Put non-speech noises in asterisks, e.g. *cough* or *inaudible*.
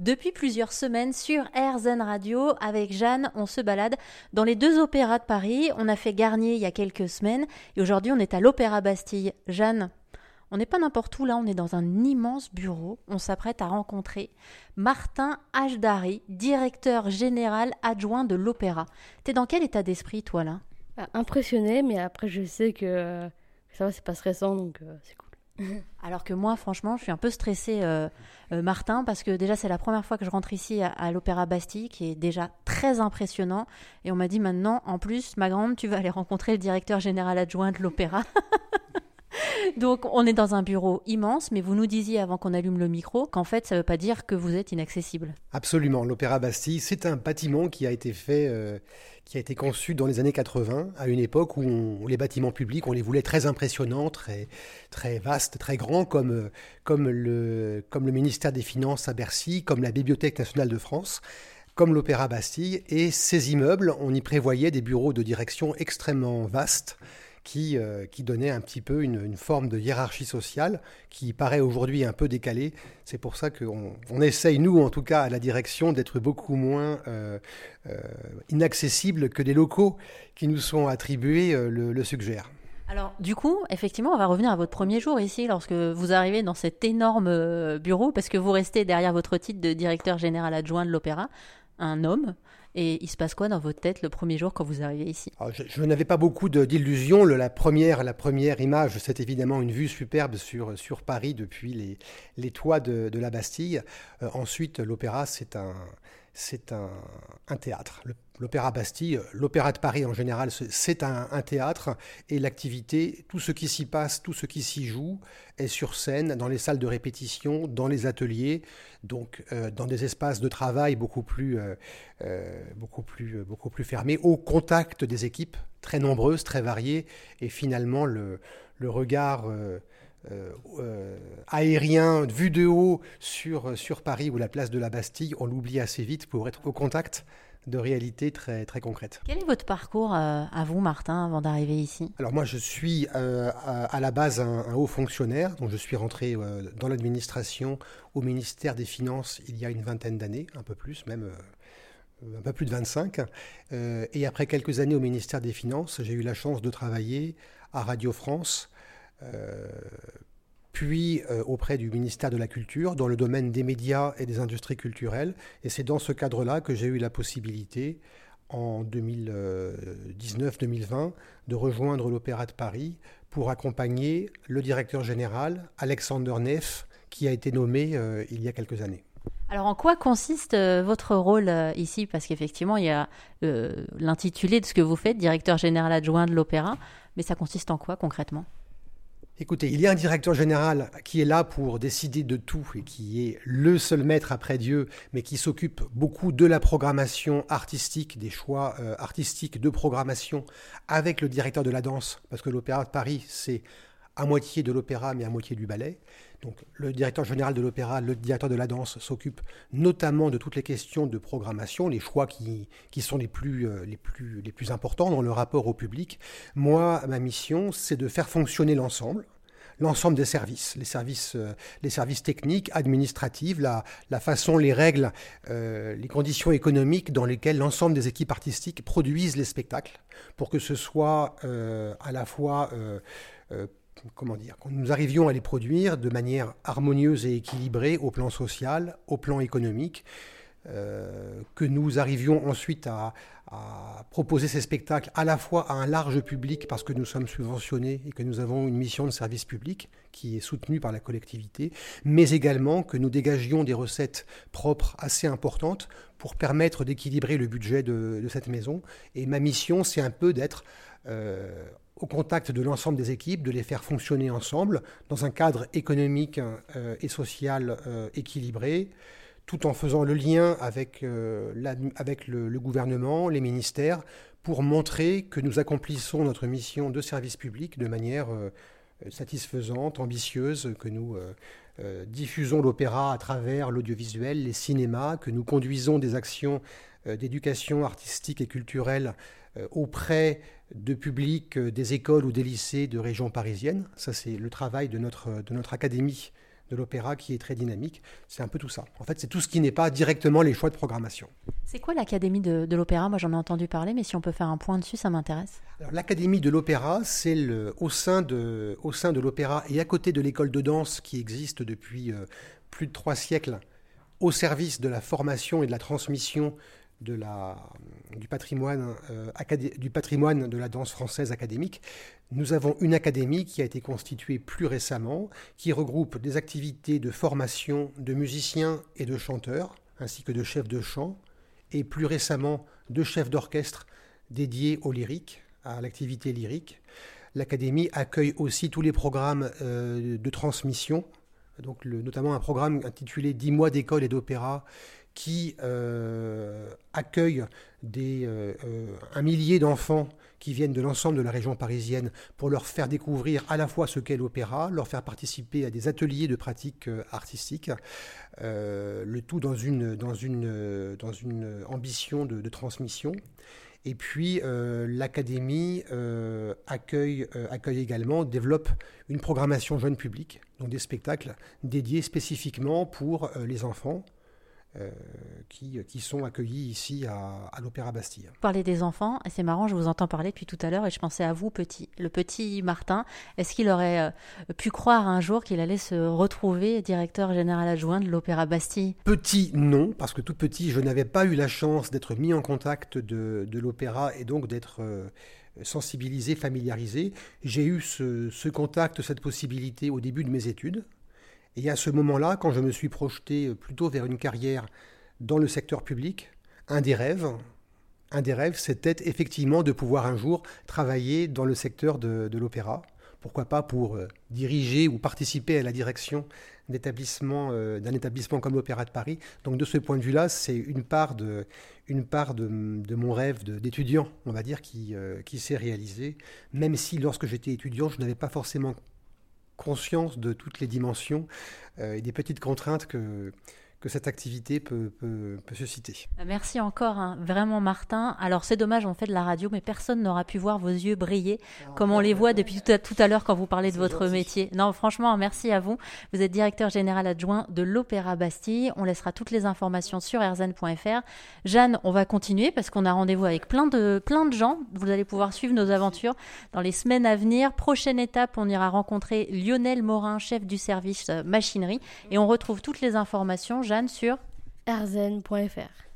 Depuis plusieurs semaines sur RZN Radio, avec Jeanne, on se balade dans les deux opéras de Paris. On a fait Garnier il y a quelques semaines et aujourd'hui on est à l'Opéra Bastille. Jeanne, on n'est pas n'importe où là, on est dans un immense bureau. On s'apprête à rencontrer Martin Hdari, directeur général adjoint de l'Opéra. T'es dans quel état d'esprit toi là? Ah, Impressionné, mais après je sais que ça va, c'est pas stressant donc euh, c'est cool. *laughs* Alors que moi, franchement, je suis un peu stressée, euh, euh, Martin, parce que déjà, c'est la première fois que je rentre ici à, l'Opéra Bastille, qui est déjà très impressionnant. Et on m'a dit maintenant, en plus, ma grande, tu vas aller rencontrer le directeur général adjoint de l'Opéra. *laughs* Donc, on est dans un bureau immense, mais vous nous disiez avant qu'on allume le micro qu'en fait, ça ne veut pas dire que vous êtes inaccessible. Absolument. L'Opéra Bastille, c'est un bâtiment qui a été fait, euh, qui a été conçu dans les années 80, à une époque où, les bâtiments publics, on les voulait très impressionnants, très, très vastes, très grands, comme, comme, le, comme le ministère des Finances à Bercy, comme la Bibliothèque nationale de France comme l'Opéra Bastille, et ces immeubles, on y prévoyait des bureaux de direction extrêmement vastes, qui, euh, qui donnait un petit peu une, forme de hiérarchie sociale qui paraît aujourd'hui un peu décalée. C'est pour ça qu'on on essaye, nous en tout cas, à la direction, d'être beaucoup moins euh, euh, inaccessible que les locaux qui nous sont attribués le, le suggèrent. Alors, du coup, effectivement, on va revenir à votre premier jour ici, lorsque vous arrivez dans cet énorme bureau, parce que vous restez derrière votre titre de directeur général adjoint de l'Opéra, un homme. Et il se passe quoi dans votre tête le premier jour quand vous arrivez ici? Ah, Je, n'avais pas beaucoup d'illusions. La première, la première image, c'est évidemment une vue superbe sur, sur Paris depuis les, les toits de, la Bastille. Euh, ensuite, l'opéra, c'est un, c'est un, théâtre. L'Opéra Bastille, l'Opéra de Paris en général, c'est un, théâtre et l'activité, tout ce qui s'y passe, tout ce qui s'y joue est sur scène, dans les salles de répétition, dans les ateliers, donc euh, dans des espaces de travail beaucoup plus, euh, euh, beaucoup, plus, beaucoup plus fermés, au contact des équipes très nombreuses, très variées, et finalement le, le regard aérien vu de haut sur, sur Paris ou la place de la Bastille, on l'oublie assez vite pour être au contact de réalité très, très concrète. Quel est votre parcours euh, à vous, Martin, avant d'arriver ici? Alors moi, je suis euh, à, la base un, haut fonctionnaire, donc je suis rentré euh, dans l'administration au ministère des Finances il y a une vingtaine d'années, un peu plus même. un peu plus de 25. et après quelques années au ministère des Finances, j'ai eu la chance de travailler à Radio France puis euh, auprès du ministère de la Culture dans le domaine des médias et des industries culturelles. Et c'est dans ce cadre-là que j'ai eu la possibilité, en 2019-2020, de rejoindre l'Opéra de Paris pour accompagner le directeur général, Alexander Neff, qui a été nommé euh, il y a quelques années. Alors en quoi consiste euh, votre rôle ici? Parce qu'effectivement, il y a l'intitulé de ce que vous faites, directeur général adjoint de l'Opéra, mais ça consiste en quoi concrètement? Écoutez, il y a un directeur général qui est là pour décider de tout et qui est le seul maître après Dieu, mais qui s'occupe beaucoup de la programmation artistique, des choix euh, artistiques de programmation avec le directeur de la danse, parce que l'Opéra de Paris, c'est à moitié de l'opéra, mais à moitié du ballet. Donc le directeur général de l'opéra, le directeur de la danse s'occupe notamment de toutes les questions de programmation, les choix qui, qui sont les plus, euh, les, plus, les plus importants dans le rapport au public. Moi, ma mission, c'est de faire fonctionner l'ensemble l'ensemble des services, les services, euh, les services techniques, administratifs, la, la façon, les règles, euh, les conditions économiques dans lesquelles l'ensemble des équipes artistiques produisent les spectacles, pour que ce soit à la fois comment dire, que nous arrivions à les produire de manière harmonieuse et équilibrée au plan social, au plan économique, euh, que nous arrivions ensuite à, proposer ces spectacles à la fois à un large public parce que nous sommes subventionnés et que nous avons une mission de service public qui est soutenue par la collectivité, mais également que nous dégagions des recettes propres assez importantes pour permettre d'équilibrer le budget de, cette maison. Et ma mission, c'est un peu d'être euh, au contact de l'ensemble des équipes, de les faire fonctionner ensemble dans un cadre économique euh, et social euh, équilibré, tout en faisant le lien avec, euh, avec le, gouvernement, les ministères, pour montrer que nous accomplissons notre mission de service public de manière satisfaisante, ambitieuse, que nous diffusons l'opéra à travers l'audiovisuel, les cinémas, que nous conduisons des actions d'éducation artistique et culturelle auprès de public euh, des écoles ou des lycées de région parisienne. Ça, c'est le travail de notre, de notre académie de l'opéra qui est très dynamique. C'est un peu tout ça. En fait, c'est tout ce qui n'est pas directement les choix de programmation. C'est quoi l'Académie de, l'opéra? Moi, j'en ai entendu parler, mais si on peut faire un point dessus, ça m'intéresse. L'Académie de l'opéra, c'est au sein de, au sein de l'opéra et à côté de l'école de danse qui existe depuis euh, plus de trois siècles, au service de la formation et de la transmission du, patrimoine, euh, du patrimoine de la danse française académique, nous avons une académie qui a été constituée plus récemment, qui regroupe des activités de formation de musiciens et de chanteurs, ainsi que de chefs de chant, et plus récemment de chefs d'orchestre dédiés au lyrique, à l'activité lyrique. L'académie accueille aussi tous les programmes euh, de transmission, donc notamment un programme intitulé 10 mois d'école et d'opéra qui euh, accueille euh, euh, un millier d'enfants qui viennent de l'ensemble de la région parisienne pour leur faire découvrir à la fois ce qu'est l'opéra, leur faire participer à des ateliers de pratique artistique, le tout dans une ambition de, transmission. Et puis l'académie accueille, accueille également, développe une programmation jeune public, donc des spectacles dédiés spécifiquement pour les enfants, euh, qui, qui, sont accueillis ici à, l'Opéra Bastille. Vous parlez des enfants, et c'est marrant, je vous entends parler depuis tout à l'heure, et je pensais à vous, petit. Le petit Martin, est-ce qu'il aurait euh, pu croire un jour qu'il allait se retrouver directeur général adjoint de l'Opéra Bastille? Petit, non, parce que tout petit, je n'avais pas eu la chance d'être mis en contact de, de l'opéra et donc d'être... Euh, sensibilisé, familiarisé. J'ai eu ce, ce, contact, cette possibilité au début de mes études, et à ce moment-là, quand je me suis projeté euh, plutôt vers une carrière dans le secteur public, un des rêves, un des rêves, c'était effectivement de pouvoir un jour travailler dans le secteur de, l'opéra. Pourquoi pas pour euh, diriger ou participer à la direction euh, d'un établissement comme l'Opéra de Paris. Donc de ce point de vue-là, c'est une part de, mon rêve d'étudiant, on va dire, qui, qui s'est réalisé. Même si lorsque j'étais étudiant, je n'avais pas forcément conscience de toutes les dimensions euh, et des petites contraintes que, que cette activité peut, peut, se citer. Merci encore, hein. vraiment Martin. Alors c'est dommage, on fait de la radio, mais personne n'aura pu voir vos yeux briller comme on les voit depuis tout à, l'heure quand vous parlez de votre métier. Non, franchement, merci à vous. Vous êtes directeur général adjoint de l'Opéra Bastille. On laissera toutes les informations sur rzn.fr. Jeanne, on va continuer parce qu'on a rendez-vous avec plein de, plein de gens. Vous allez pouvoir suivre nos aventures dans les semaines à venir. Prochaine étape, on ira rencontrer Lionel Morin, chef du service euh, machinerie, et on retrouve toutes les informations Jeanne sur arzen.fr.